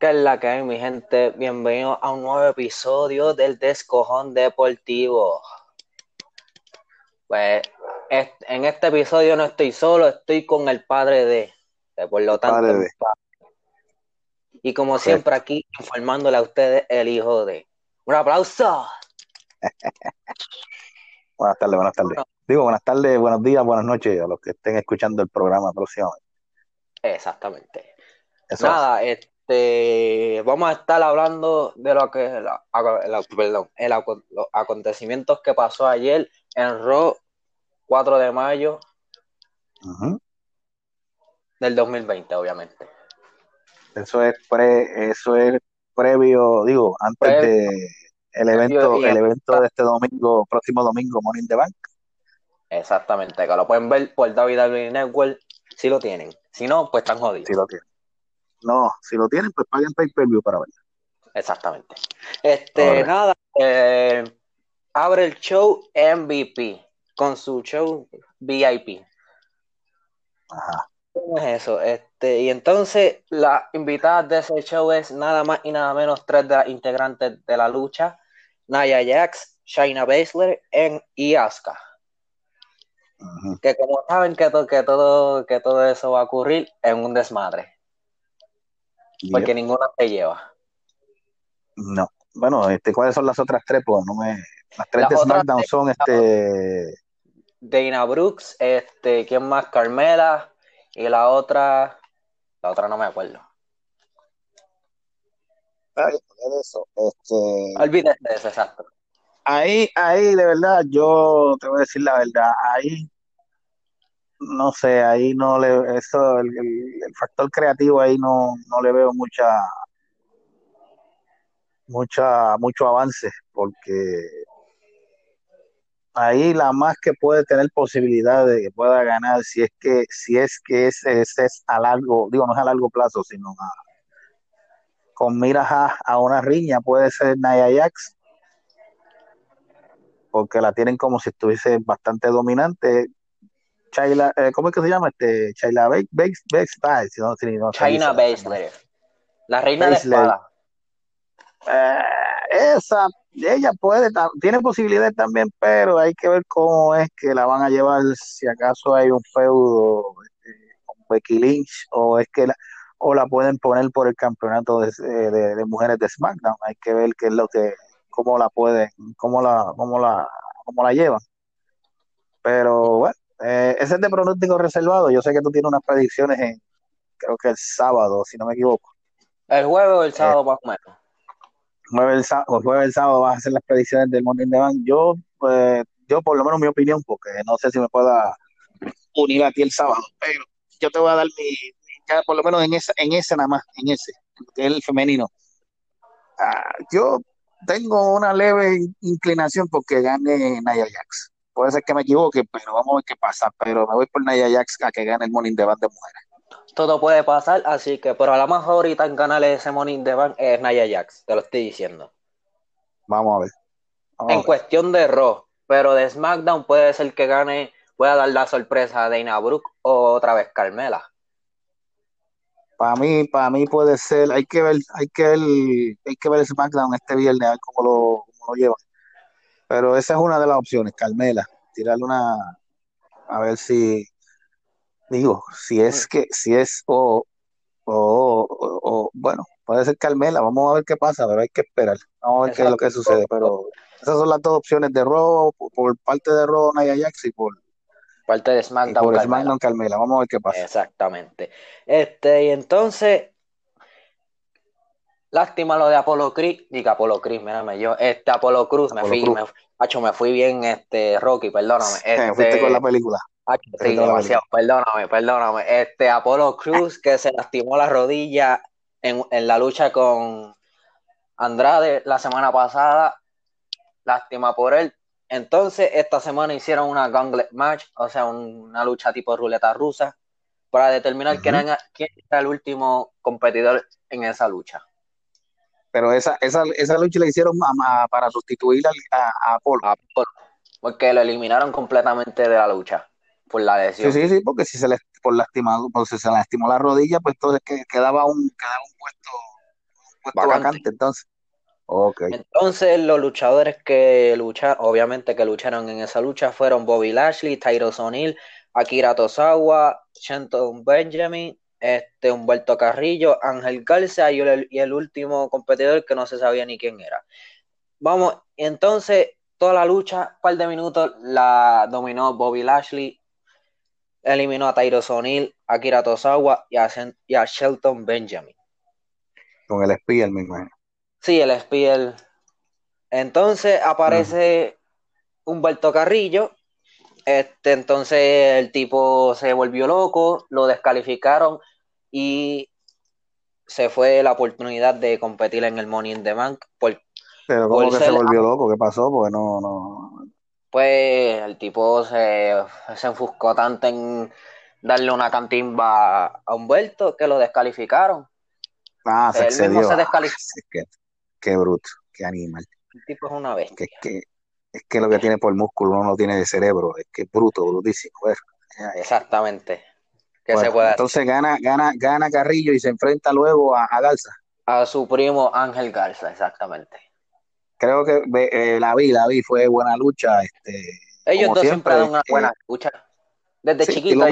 ¿Qué es la que hay, mi gente? Bienvenidos a un nuevo episodio del Descojón Deportivo. Pues en este episodio no estoy solo, estoy con el padre de, por lo tanto, y como siempre aquí informándole a ustedes el hijo de. Un aplauso. buenas tardes, buenas tardes. Digo, buenas tardes, buenos días, buenas noches a los que estén escuchando el programa próximamente. Exactamente. Nada, este, vamos a estar hablando de lo que, perdón, los acontecimientos que pasó ayer en Raw 4 de mayo del 2020, obviamente. Eso es pre, eso es previo, digo, antes de el evento, el evento de este domingo, próximo domingo, Morning the Bank. Exactamente, que lo pueden ver por David Network si lo tienen. Si no, pues están jodidos. Si lo tienen. No, si lo tienen, pues paguen pay per view para verlo. Exactamente. Este, nada, eh, abre el show MVP con su show VIP. Ajá. ¿Cómo es eso? Este, y entonces la invitada de ese show es nada más y nada menos tres de las integrantes de la lucha, Naya Jax, Shaina Baszler y Asuka. Que como saben que, que, todo, que todo eso va a ocurrir en un desmadre. Porque ninguna se lleva. No. Bueno, este, ¿cuáles son las otras tres? Pues no me. Las tres de SmackDown son este. Dana Brooks, este, ¿quién más? Carmela, y la otra, la otra no me acuerdo. Ay, eso. Este... Olvídate de eso, exacto. Ahí, ahí, de verdad, yo te voy a decir la verdad, ahí, no sé, ahí no le, eso, el, factor creativo ahí no, no le veo mucha, mucha, mucho avance, porque ahí la más que puede tener posibilidad de que pueda ganar si es que si es que ese, es a largo digo no es a largo plazo sino con miras a, una riña puede ser Naya Jax porque la tienen como si estuviese bastante dominante Chayla, eh, ¿cómo es que se llama? este Chayla Baszler no, no, China Baszler la reina de espada eh, esa ella puede, tiene posibilidades también, pero hay que ver cómo es que la van a llevar, si acaso hay un feudo este, con Becky Lynch, o es que la, o la pueden poner por el campeonato de, de, mujeres de SmackDown. Hay que ver qué es lo que, cómo la pueden, cómo la, cómo la, cómo la llevan. Pero bueno, eh, ese es de pronóstico reservado. Yo sé que tú tienes unas predicciones en, creo que el sábado, si no me equivoco. El jueves o el sábado, más o menos jueves el sábado, jueves el sábado vas a hacer las predicciones del Morning de Bank. Yo, pues, yo por lo menos mi opinión, porque no sé si me pueda unir a ti el sábado, pero yo te voy a dar mi, ya por lo menos en ese, en ese nada más, en ese, que es el femenino. Ah, yo tengo una leve inclinación porque gane Naya Jax. Puede ser que me equivoque, pero vamos a ver qué pasa. Pero me voy por Naya Jax a que gane el Morning de Bank de mujeres todo puede pasar, así que, pero a la más ahorita en canales ese Morning de Bank es Naya Jax, te lo estoy diciendo. Vamos a ver. en cuestión de Raw, pero de SmackDown puede ser que gane, pueda dar la sorpresa a Dana Brooke o otra vez Carmela. Para mí, para mí puede ser, hay que ver, hay que ver, hay que ver SmackDown este viernes, a ver cómo lo, cómo lo llevan. Pero esa es una de las opciones, Carmela, tirarle una, a ver si, Digo, si es que, si es, o, o, o, bueno, puede ser Carmela, vamos a ver qué pasa, pero hay que esperar, vamos a ver qué es lo que sucede, pero esas son las dos opciones de Raw, por, parte de Raw, Naya Jax y por parte de SmackDown, por SmackDown Carmela, vamos a ver qué pasa. Exactamente. Este, y entonces, lástima lo de Apolo Cruz, diga Apolo Cruz, mírame yo, este Apolo Cruz, me fui, me, me fui bien, este, Rocky, perdóname. Este, fuiste con la película sí, demasiado, perdóname, perdóname. Este Apolo Cruz que se lastimó la rodilla en, la lucha con Andrade la semana pasada, lástima por él. Entonces, esta semana hicieron una gauntlet match, o sea, una lucha tipo ruleta rusa, para determinar quién, era, el último competidor en esa lucha. Pero esa, esa, esa lucha la hicieron para sustituir a, Apolo. a Apolo. Porque lo eliminaron completamente de la lucha por la lesión. Sí, sí, sí, porque si se le por lastimado, pues si se lastimó la rodilla, pues entonces quedaba un, quedaba un puesto vacante. entonces. Okay. Entonces, los luchadores que lucharon, obviamente que lucharon en esa lucha fueron Bobby Lashley, Tyro O'Neill, Akira Tosawa, Shenton Benjamin, este Humberto Carrillo, Ángel Garza y el, y el último competidor que no se sabía ni quién era. Vamos, entonces toda la lucha, un par de minutos, la dominó Bobby Lashley, eliminó a Tyro O'Neill, a Akira Tosawa y a, y a Shelton Benjamin. Con el Spear, me imagino. Sí, el Spear. Entonces aparece Humberto Carrillo. Este, entonces el tipo se volvió loco, lo descalificaron y se fue la oportunidad de competir en el Money in the Bank por pero ¿cómo que se volvió loco? ¿Qué pasó? Porque no, no. Pues el tipo se, se enfuscó tanto en darle una cantimba a Humberto que lo descalificaron. Ah, se excedió. Se descalificó. qué, qué, bruto, qué animal. El tipo es una bestia. Que, es, que, es que lo que tiene por músculo no lo tiene de cerebro. Es que es bruto, brutísimo. Exactamente. ¿Qué se puede entonces gana, gana, gana Carrillo y se enfrenta luego a, a Garza. A su primo Ángel Garza, exactamente creo que eh, la vi, la vi, fue buena lucha. Este, Ellos dos siempre, dan una buena lucha. Desde chiquito.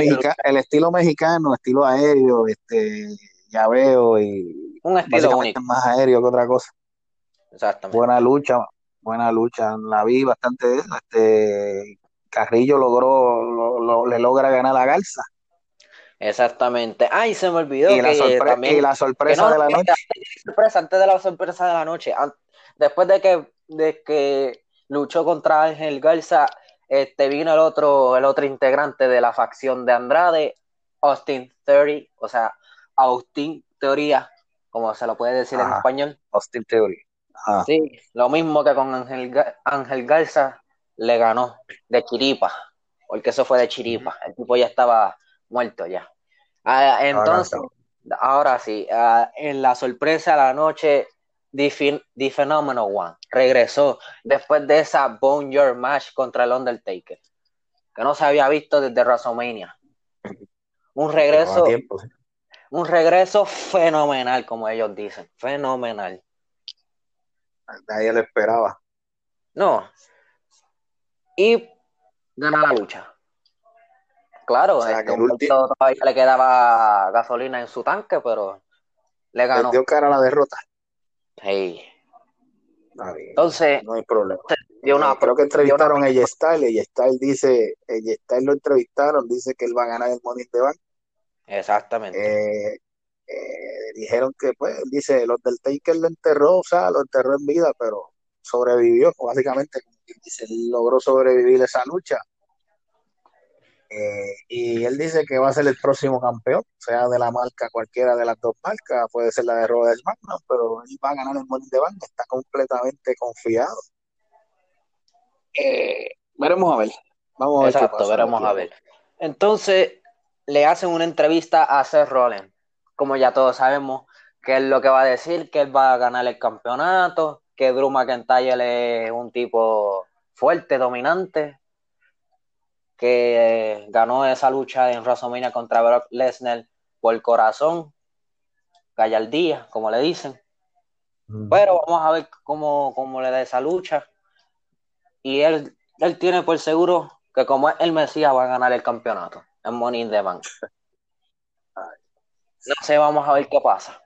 el estilo mexicano, estilo aéreo, este, ya veo y un estilo único. más aéreo que otra cosa. Exactamente. Buena lucha, buena lucha. La vi bastante. Este, Carrillo logró, le logra ganar a Garza. Exactamente. Ay, se me olvidó. Y, que, la, también, y la sorpresa de la noche. Sorpresa, antes de la sorpresa de la noche, después de que, de que luchó contra Ángel Garza, este, vino el otro, el otro integrante de la facción de Andrade, Austin Theory, o sea, Austin Teoría, como se lo puede decir en español. Austin Theory. Sí, lo mismo que con Ángel, Ángel Garza le ganó de Chiripa, porque eso fue de Chiripa, el tipo ya estaba muerto ya. Ah, entonces, ahora sí, ah, en la sorpresa de la noche, The, Phenomenal One regresó después de esa Bone Your Match contra el Undertaker, que no se había visto desde WrestleMania. Un regreso, un regreso fenomenal, como ellos dicen, fenomenal. Nadie lo esperaba. No. Y ganó la lucha. Claro, este, todavía le quedaba gasolina en su tanque, pero le ganó. Le dio cara a la derrota. Entonces, no hay problema. Una, creo que entrevistaron a Yestal y Yestal dice, Yestal lo entrevistaron, dice que él va a ganar el Money de Bank. Exactamente. Eh, eh, dijeron que, pues, dice, los del Taker lo enterró, o sea, lo enterró en vida, pero sobrevivió, básicamente, dice, logró sobrevivir esa lucha. Eh, y él dice que va a ser el próximo campeón, sea de la marca, cualquiera de las dos marcas, puede ser la de Robert SmackDown, pero él va a ganar el Money de Bank, está completamente confiado. Eh, veremos a ver. Vamos a ver Exacto, veremos a ver. Entonces, le hacen una entrevista a Seth Rollins. Como ya todos sabemos, que es lo que va a decir, que él va a ganar el campeonato, que Drew McIntyre es un tipo fuerte, dominante, que ganó esa lucha en WrestleMania contra Brock Lesnar por corazón, gallardía, como le dicen. Mm. Pero vamos a ver cómo, cómo, le da esa lucha. Y él, él tiene por seguro que como es el Mesías va a ganar el campeonato en Money in the Bank. No sé, vamos a ver qué pasa.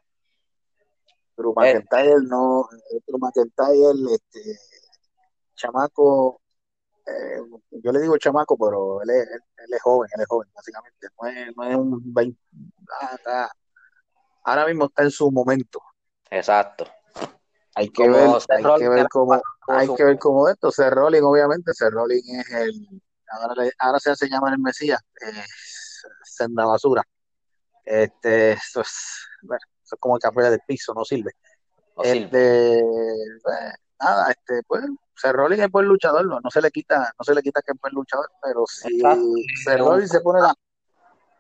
Pero McIntyre no, Drew McIntyre, este, chamaco, eh, yo le digo chamaco, pero él es, él es, joven, él es joven, básicamente. No es, no es un 20, ah, ahora mismo está en su momento. Exacto. Hay que ver, hay que ver cómo, hay que ver cómo esto. Ser Rolling, obviamente, Ser Rolling es el, ahora, ahora se hace llamar el Mesías, eh, senda basura. Este, eso es, bueno, eso es como el café del piso, no sirve. este, pues, nada, este, pues Cerrolin es buen luchador, no, no, se le quita, no se le quita que es buen luchador, pero si Cerrolin se pone la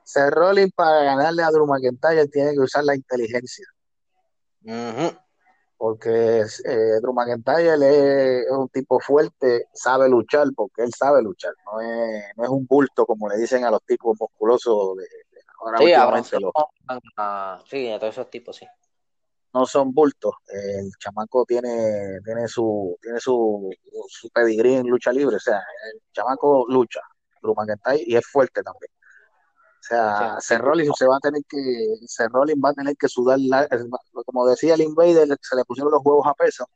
Cerrolin para ganarle a Drew McIntyre tiene que usar la inteligencia. Porque eh, Drew McIntyre es, un tipo fuerte, sabe luchar, porque él sabe luchar, no es, no es un bulto como le dicen a los tipos musculosos de, ahora sí, sí, a todos esos tipos, sí. No son bultos. El chamaco tiene, tiene su, tiene su, su pedigrí en lucha libre, o sea, el chamaco lucha, McIntyre, y es fuerte también. O sea, sí, Rollins se va a tener que, Rollins va a tener que sudar, como decía el Invader, se le pusieron los huevos a peso.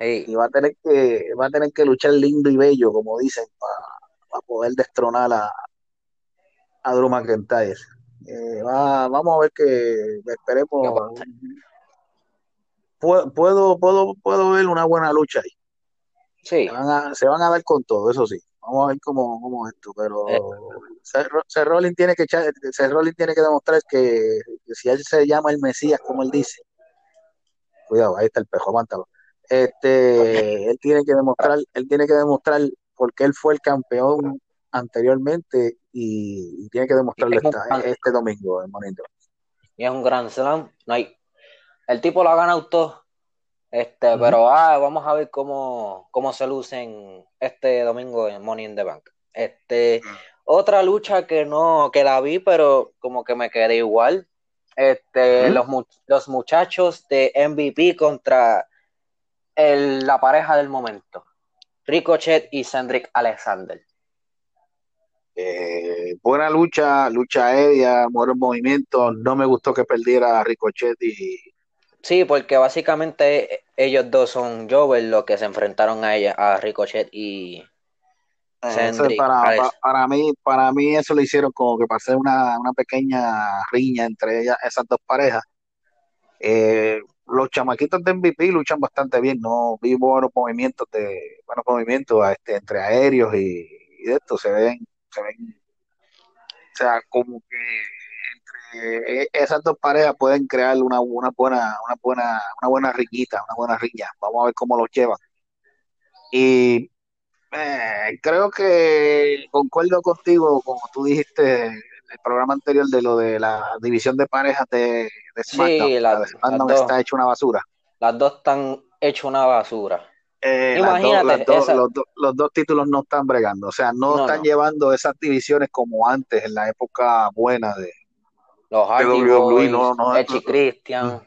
Y va a tener que, va a tener que luchar lindo y bello, como dicen, para poder destronar a, a Drew McIntyre. Eh, va, vamos a ver que esperemos. Puedo, puedo, puedo, puedo ver una buena lucha ahí. Sí. Se van, a, se van a dar con todo, eso sí. Vamos a ver cómo, cómo esto, pero eh. Seth Rollins tiene que tiene que demostrar que, que, si él se llama el Mesías, como él dice, cuidado, ahí está el pejo, aguántalo. Este, él tiene que demostrar, él tiene que demostrar porque él fue el campeón anteriormente y, tiene que demostrarlo este domingo en Y es un gran slam. No hay, el tipo lo ha ganado todo. Este, pero ah, vamos a ver cómo, cómo se lucen este domingo en Money in the Bank. Este, otra lucha que no, que la vi, pero como que me quedé igual. Este, los, los muchachos de MVP contra el, la pareja del momento. Ricochet y Cedric Alexander. Eh, buena lucha, lucha aérea, buenos movimiento No me gustó que perdiera a Ricochet y. Sí, porque básicamente ellos dos son Jover los que se enfrentaron a ella, a Ricochet y. para, para, mí, para mí eso lo hicieron como que pasé una, una pequeña riña entre ellas, esas dos parejas. Eh, los chamaquitos de MVP luchan bastante bien, no vi buenos movimientos de buenos movimientos este, entre aéreos y, y de esto se ven se ven, o sea, como que entre e, esas dos parejas pueden crear una, una buena, una buena, una buena riñita, una buena riña. Vamos a ver cómo los llevan. Y eh, creo que concuerdo contigo, como tú dijiste en el programa anterior de lo de la división de parejas de, de SmackDown. Sí, la, de está hecho una basura. Las dos están hecho una basura. Eh, Imagínate, los, dos títulos no están bregando, o sea, no, están llevando esas divisiones como antes, en la época buena de los Hardy Boys, no, no, Christian.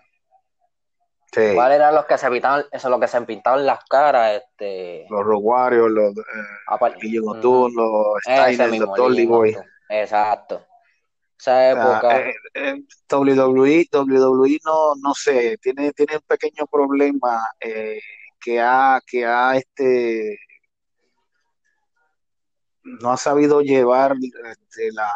Sí. ¿Cuáles eran los que se pintaban, eso lo que se pintaban las caras? Este... Los Roguarios, los eh, Guillermo los Steiner, los Dolly Boy. Exacto. Esa época. Eh, eh, WWE, WWE no, no sé, tiene, tiene un pequeño problema eh, que ha, que ha este no ha sabido llevar este, la,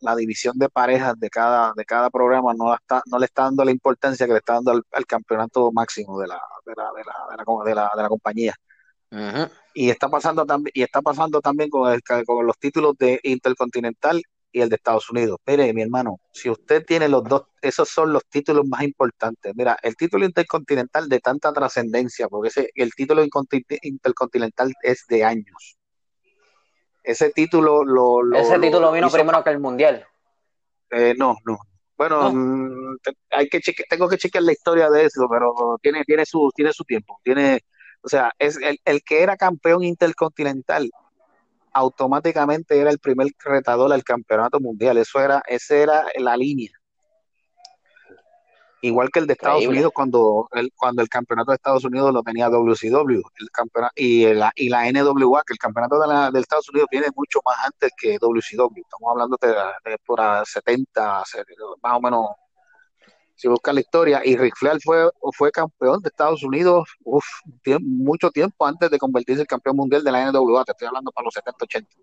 la, división de parejas de cada, de cada programa, no, está, no le está dando la importancia que le está dando al, campeonato máximo de la, de la, de la, de la, de la compañía. Y está pasando también, y está pasando también con, con los títulos de Intercontinental y el de Estados Unidos. Mire, mi hermano, si usted tiene los dos, esos son los títulos más importantes. Mira, el título intercontinental de tanta trascendencia, porque ese, el título intercontinental es de años. Ese título lo... ese título vino primero que el mundial. Eh, no, no. Bueno, mm, hay que tengo que chequear la historia de eso, pero tiene, tiene su, tiene su tiempo. Tiene, o sea, es el, el que era campeón intercontinental automáticamente era el primer retador al campeonato mundial. Eso era, esa era la línea. Igual que el de Estados Unidos cuando el, cuando el campeonato de Estados Unidos lo tenía WCW el campeonato, y, la, y la NWA, que el campeonato de, la, de, Estados Unidos viene mucho más antes que WCW. Estamos hablando de, de por 70, más o menos si busca la historia, y Ric Flair fue, fue campeón de Estados Unidos uf, mucho tiempo antes de convertirse en campeón mundial de la NWA, te estoy hablando para los 70, 80.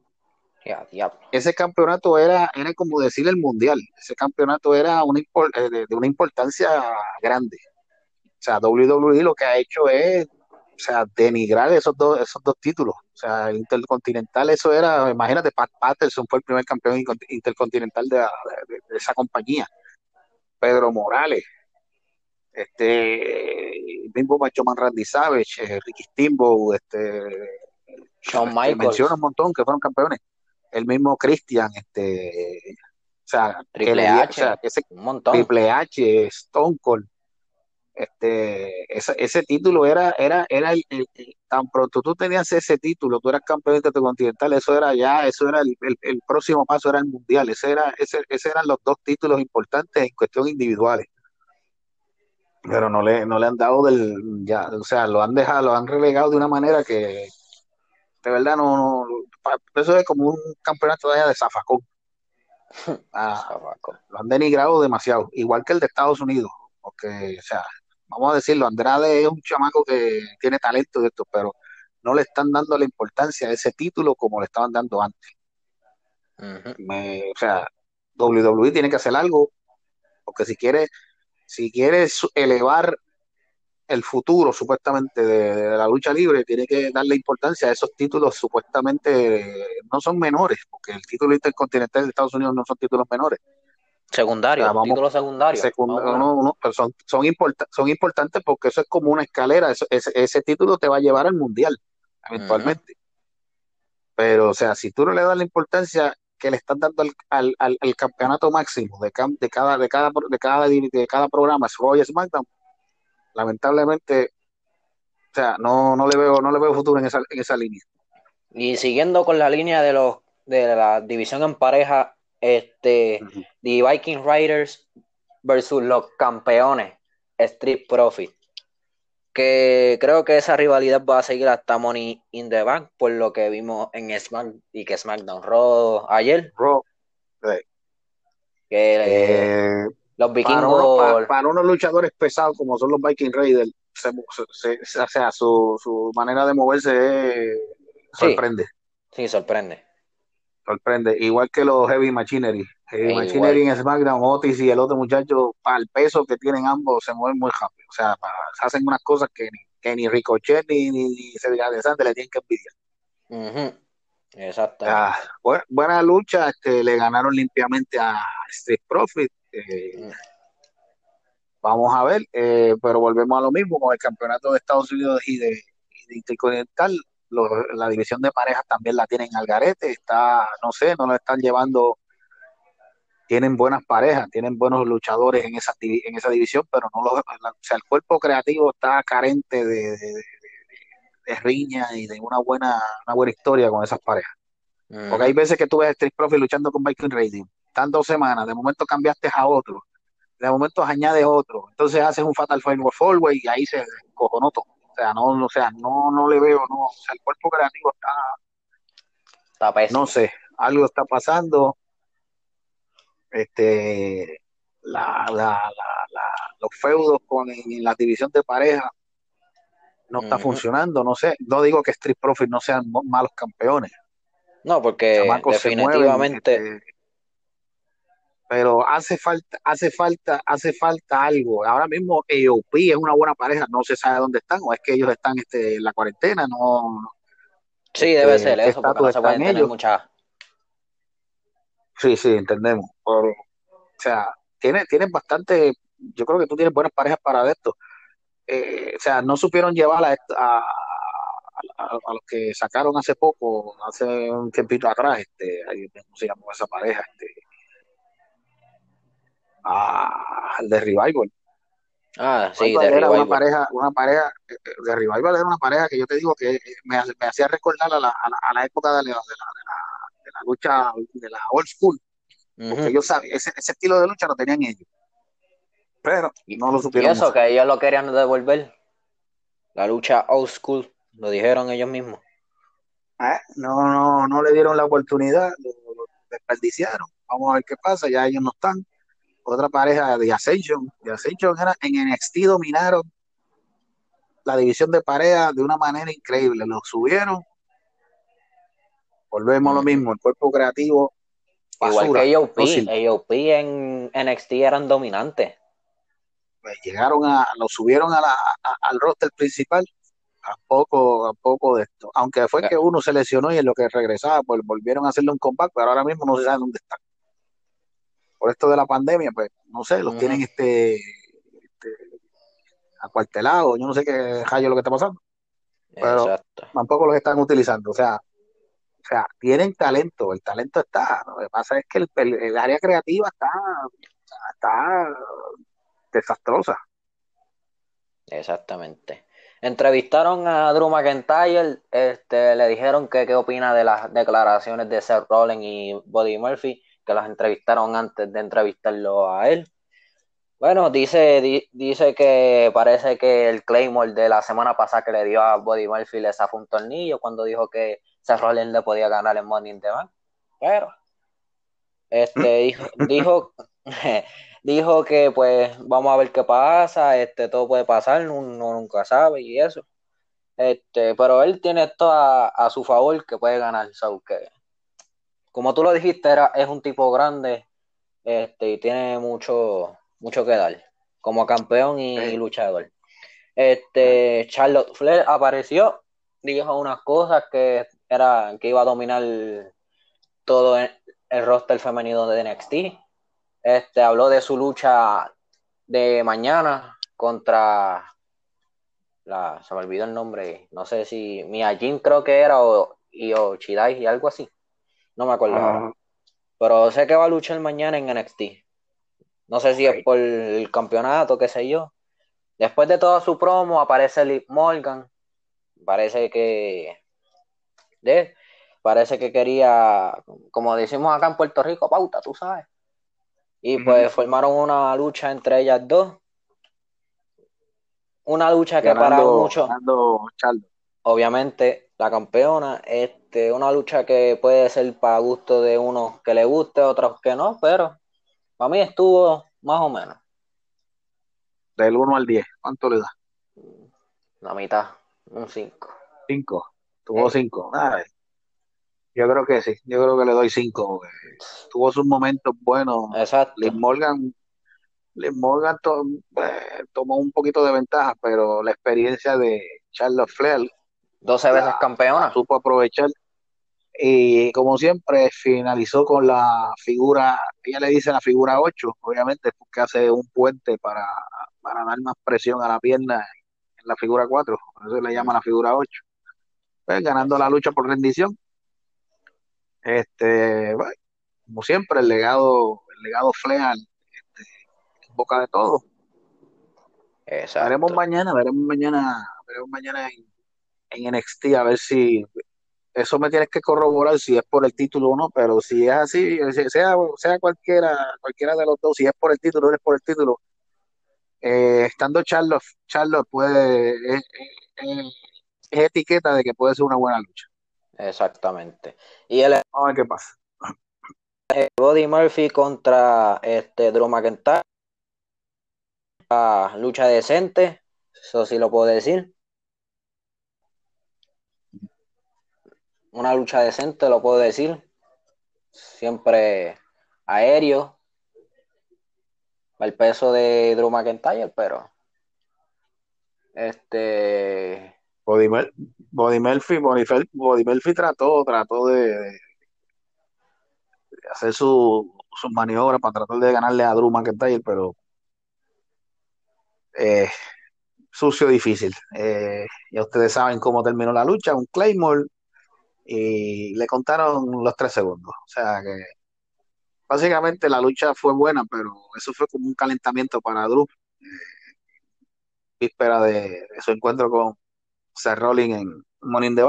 Ese campeonato era, era como decir el mundial, ese campeonato era una, eh, de, una importancia grande. O sea, WWE lo que ha hecho es o sea, denigrar esos dos, esos dos títulos. O sea, el Intercontinental, eso era, imagínate, Pat Patterson fue el primer campeón intercontinental de esa compañía. Pedro Morales, este mismo Macho Man Randy Savage, eh, Ricky Steamboat, este Shawn este, Michaels. Menciona un montón que fueron campeones. El mismo Christian, este, o sea, Triple H, un montón. Triple H, Stone Cold, este, ese, ese título era, era, era el, tan pronto tú tenías ese título, tú eras campeón intercontinental, eso era ya, eso era el, el, próximo paso, era el mundial, ese era, ese, ese eran los dos títulos importantes en cuestión individuales. pero no le, no le han dado del, ya, o sea, lo han dejado, lo han relegado de una manera que de verdad no, eso es como un campeonato de, de zafacón. Ah, lo han denigrado demasiado, igual que el de Estados Unidos, porque, o sea, vamos a decirlo, Andrade es un chamaco que tiene talento de esto, pero no le están dando la importancia a ese título como le estaban dando antes. o sea, WWE tiene que hacer algo, porque si quiere, si quiere elevar el futuro supuestamente de, la lucha libre, tiene que darle importancia a esos títulos supuestamente no son menores, porque el título intercontinental de Estados Unidos no son títulos menores. Secundarios, títulos secundarios. son, son, son importantes porque eso es como una escalera, ese, título te va a llevar al mundial eventualmente. Pero, o sea, si tú no le das la importancia que le están dando al, al, al, campeonato máximo de, de, cada, de, cada, de, cada, de cada programa, es Royal SmackDown, lamentablemente, o sea, no, no le veo, no le veo futuro en esa, en esa línea. Y siguiendo con la línea de los de la división en pareja, este, The Viking Riders versus los campeones Street Profit. Que creo que esa rivalidad va a seguir hasta Money in the Bank, por lo que vimos en Smack y que SmackDown Raw ayer. Raw. Que eh, los vikingos. Para, unos luchadores pesados como son los Viking Raiders, o sea, su, su, manera de moverse sorprende. Sí, sorprende. Sorprende. Igual que los Heavy Machinery. Heavy Machinery en SmackDown, Otis y el otro muchacho, para el peso que tienen ambos, se mueven muy rápido. O sea, hacen unas cosas que ni, que ni Ricochet ni, ni, ni de le tienen que envidiar. Exacto. buena, lucha, este, le ganaron limpiamente a Street Profit. Eh, mm. Vamos a ver, eh, pero volvemos a lo mismo con el campeonato de Estados Unidos y de, Intercontinental. La división de parejas también la tienen al garete. Está, no sé, no lo están llevando. Tienen buenas parejas, tienen buenos luchadores en esa, en esa división, pero no lo, o sea, el cuerpo creativo está carente de, riña y de una buena, una buena historia con esas parejas. Porque hay veces que tú ves a Street Profit luchando con Viking Rating, están dos semanas, de momento cambiaste a otro, de momento añades otro, entonces haces un Fatal Final Forward y ahí se cojonó todo. O sea, no, o sea, no, no le veo, no, o sea, el cuerpo creativo está, está no sé, algo está pasando. Este, la, la, la, los feudos con en la división de pareja no está funcionando, no sé, no digo que Street Profit no sean malos campeones. No, porque definitivamente este, pero hace falta, hace falta, hace falta algo. Ahora mismo EOP es una buena pareja, no se sabe dónde están, o es que ellos están este, en la cuarentena, no. Sí, debe este, ser eso, porque no se pueden tener muchas. Sí, sí, entendemos. o sea, tienen, tienen bastante, yo creo que tú tienes buenas parejas para esto. Eh, o sea, no supieron llevar a, a, a, los que sacaron hace poco, hace un tiempito atrás, este, ¿cómo se llamó esa pareja? Este, al de Revival. Ah, sí, de era una pareja, una pareja, eh, de Revival era una pareja que yo te digo que me, hacía recordar a la, a la, época de la, de, la, de, la, lucha de la old school. Porque ellos saben, ese, ese estilo de lucha lo tenían ellos. Pero no lo supieron. Y eso, que ellos lo querían devolver. La lucha old school, lo dijeron ellos mismos. Ah, no, no, no le dieron la oportunidad, lo desperdiciaron. Vamos a ver qué pasa, ya ellos no están otra pareja de Ascension. De Ascension era, en NXT dominaron la división de pareja de una manera increíble. Lo subieron. Volvemos a lo mismo, el cuerpo creativo. Igual que AOP, AOP en NXT eran dominantes. Pues llegaron a, lo subieron a la, al roster principal a poco, a poco de esto. Aunque fue que uno se lesionó y en lo que regresaba, pues volvieron a hacerle un comeback, pero ahora mismo no se sabe dónde están por esto de la pandemia, pues no sé, los tienen este, este, acuartelados, yo no sé qué rayo lo que está pasando. Pero tampoco los están utilizando, o sea, o sea, tienen talento, el talento está, lo que pasa es que el, área creativa está, está desastrosa. Exactamente. Entrevistaron a Drew McIntyre, este, le dijeron que qué opina de las declaraciones de Seth Rollins y Buddy Murphy que las entrevistaron antes de entrevistarlo a él. Bueno, dice, dice que parece que el Claymore de la semana pasada que le dio a Body Murphy le zafó un tornillo cuando dijo que Seth Rollins le podía ganar en Money in the Bank. Pero, este, dijo, dijo, que pues vamos a ver qué pasa, este, todo puede pasar, uno nunca sabe y eso. Este, pero él tiene esto a, su favor que puede ganar, so que, como tú lo dijiste, era, es un tipo grande, este, y tiene mucho, mucho que dar, como campeón y, luchador. Este, Charlotte Flair apareció, dijo unas cosas que era que iba a dominar todo el, roster femenino de NXT. Este, habló de su lucha de mañana contra la, se me olvidó el nombre, no sé si Miyajin creo que era o, y o Chidai y algo así. No me acuerdo. Pero sé que va a luchar mañana en NXT. No sé si es por el campeonato, qué sé yo. Después de toda su promo aparece Liv Morgan. Parece que. ¿de? Parece que quería, como decimos acá en Puerto Rico, pauta, tú sabes. Y pues formaron una lucha entre ellas dos. Una lucha que para mucho. Obviamente, la campeona. Este, una lucha que puede ser para gusto de unos que le guste, otros que no, pero para mí estuvo más o menos. Del 1 al 10, ¿cuánto le da? La mitad, un 5. 5, tuvo 5. Yo creo que sí, yo creo que le doy 5. Tuvo sus momentos buenos. Exacto. Liz Morgan, Liz Morgan eh, tomó un poquito de ventaja, pero la experiencia de Charlotte Flair 12 veces campeona. Supo aprovechar y como siempre, finalizó con la figura, ella le dice la figura 8, obviamente, porque hace un puente para, para dar más presión a la pierna en la figura 4, por eso le llama la figura 8. Pues, ganando la lucha por rendición. Este, como siempre, el legado, el legado Fleal, este, en boca de todo. Veremos mañana, veremos mañana, veremos mañana en, en NXT a ver si eso me tienes que corroborar si es por el título o no, pero si es así, sea, sea cualquiera, cualquiera de los dos, si es por el título o no es por el título, eh, estando Charlos, Charlos puede, es, etiqueta de que puede ser una buena lucha. Exactamente. Y el, Vamos a ver qué pasa. Eh, Body Murphy contra este Drew McIntyre. lucha decente, eso sí lo puedo decir. Una lucha decente, lo puedo decir. Siempre aéreo. El peso de Drew McIntyre, pero. Este. Body, Body Murphy, Body, trató, trató de, hacer sus su maniobras para tratar de ganarle a Drew McIntyre, pero eh, sucio difícil. Eh, ya ustedes saben cómo terminó la lucha, un Claymore y le contaron los tres segundos. O sea que básicamente la lucha fue buena, pero eso fue como un calentamiento para Drew, eh, víspera de, su encuentro con Seth Rollins en Morning the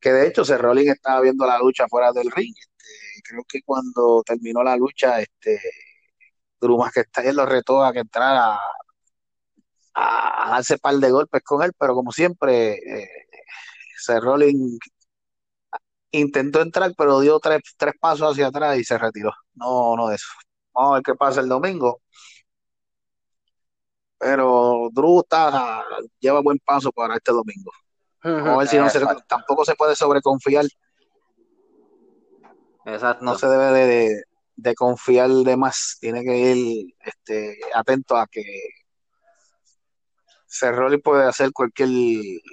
que de hecho Seth Rollins estaba viendo la lucha fuera del ring. Este, creo que cuando terminó la lucha, este, Drew más que está, él lo retó a que entrara a, darse par de golpes con él, pero como siempre, eh, Seth Rollins intentó entrar, pero dio tres, tres pasos hacia atrás y se retiró. No, no de eso. Vamos a ver qué pasa el domingo. Pero Drew está, lleva buen paso para este domingo. Vamos a ver si no se, tampoco se puede sobreconfiar. Exacto. No se debe de, confiar de más. Tiene que ir este, atento a que Cerroli puede hacer cualquier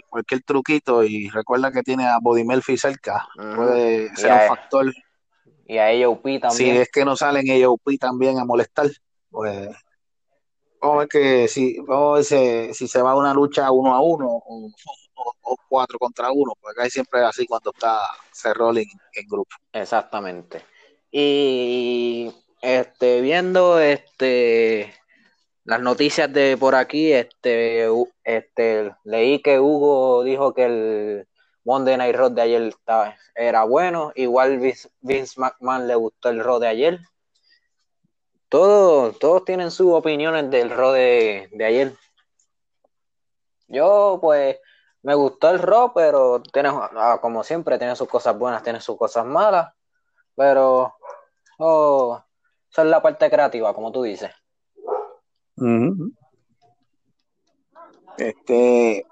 cualquier truquito y recuerda que tiene a Body Murphy cerca, puede ser un factor. Y a AOP también. Si es que no salen AOP también a molestar, pues vamos a ver que si, vamos si, se va a una lucha uno a uno o, cuatro contra uno, porque hay siempre es así cuando está Cerroli en, en grupo. Exactamente. Y este viendo este las noticias de por aquí, este, este, leí que Hugo dijo que el Monday Night Raw de ayer era bueno. Igual Vince, McMahon le gustó el Raw de ayer. todos, todos tienen sus opiniones del Raw de, ayer. Yo, pues, me gustó el Raw, pero ah, como siempre, tiene sus cosas buenas, tiene sus cosas malas. Pero, oh, esa es la parte creativa, como tú dices. Este,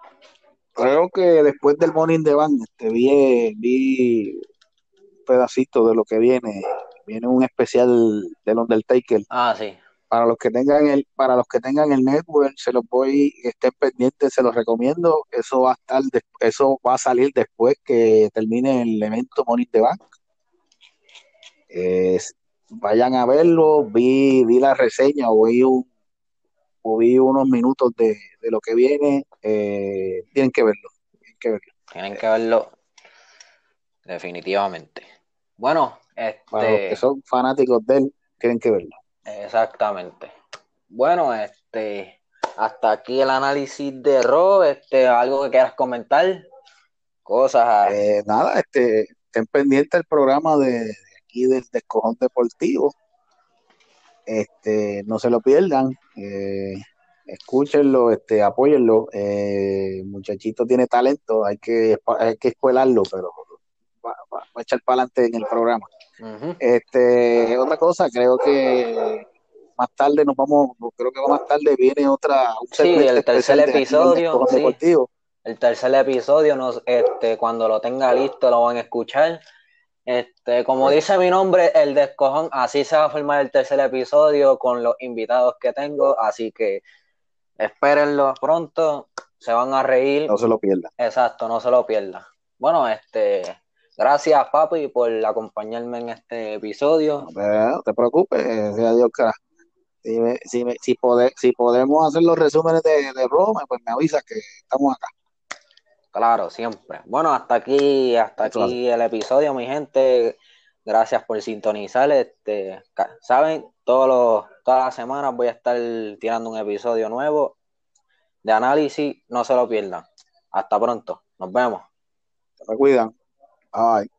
creo que después del Morning de Van, este, vi, vi un pedacito de lo que viene. Viene un especial del Undertaker. Ah, sí. Para los que tengan el, para los que tengan el network, se los voy, estén pendientes, se los recomiendo. Eso va a estar, eso va a salir después que termine el evento Morning de Bank. vayan a verlo, vi, vi la reseña o vi un, o vi unos minutos de, lo que viene, eh, tienen que verlo. Tienen que verlo. Tienen que verlo. Definitivamente. Bueno, este... Para los que son fanáticos de él, tienen que verlo. Exactamente. Bueno, este, hasta aquí el análisis de Ro, este, algo que quieras comentar, cosas. Eh, nada, este, estén pendientes del programa de, de, aquí del Descojón Deportivo. Este, no se lo pierdan, eh, escúchenlo, este, apóyenlo. Eh, muchachito tiene talento, hay que, hay que escuelarlo, pero va, a echar para adelante en el programa. Este, otra cosa, creo que más tarde nos vamos, creo que más tarde viene otra. sí, el tercer episodio. el tercer episodio, nos, este, cuando lo tenga listo, lo van a escuchar. Este, como dice mi nombre, el descojón, así se va a formar el tercer episodio con los invitados que tengo, así que espérenlo pronto, se van a reír. No se lo pierdan. Exacto, no se lo pierdan. Bueno, este, gracias papi por acompañarme en este episodio. No, te preocupes, sea Dios cara. Si, si, si, si, podemos hacer los resúmenes de, de Roma, pues me avisa que estamos acá. Claro, siempre. Bueno, hasta aquí, hasta aquí el episodio, mi gente. Gracias por sintonizar. Este, saben, todos los, todas las semanas voy a estar tirando un episodio nuevo de análisis. No se lo pierdan. Hasta pronto. Nos vemos. Se cuidan. Bye.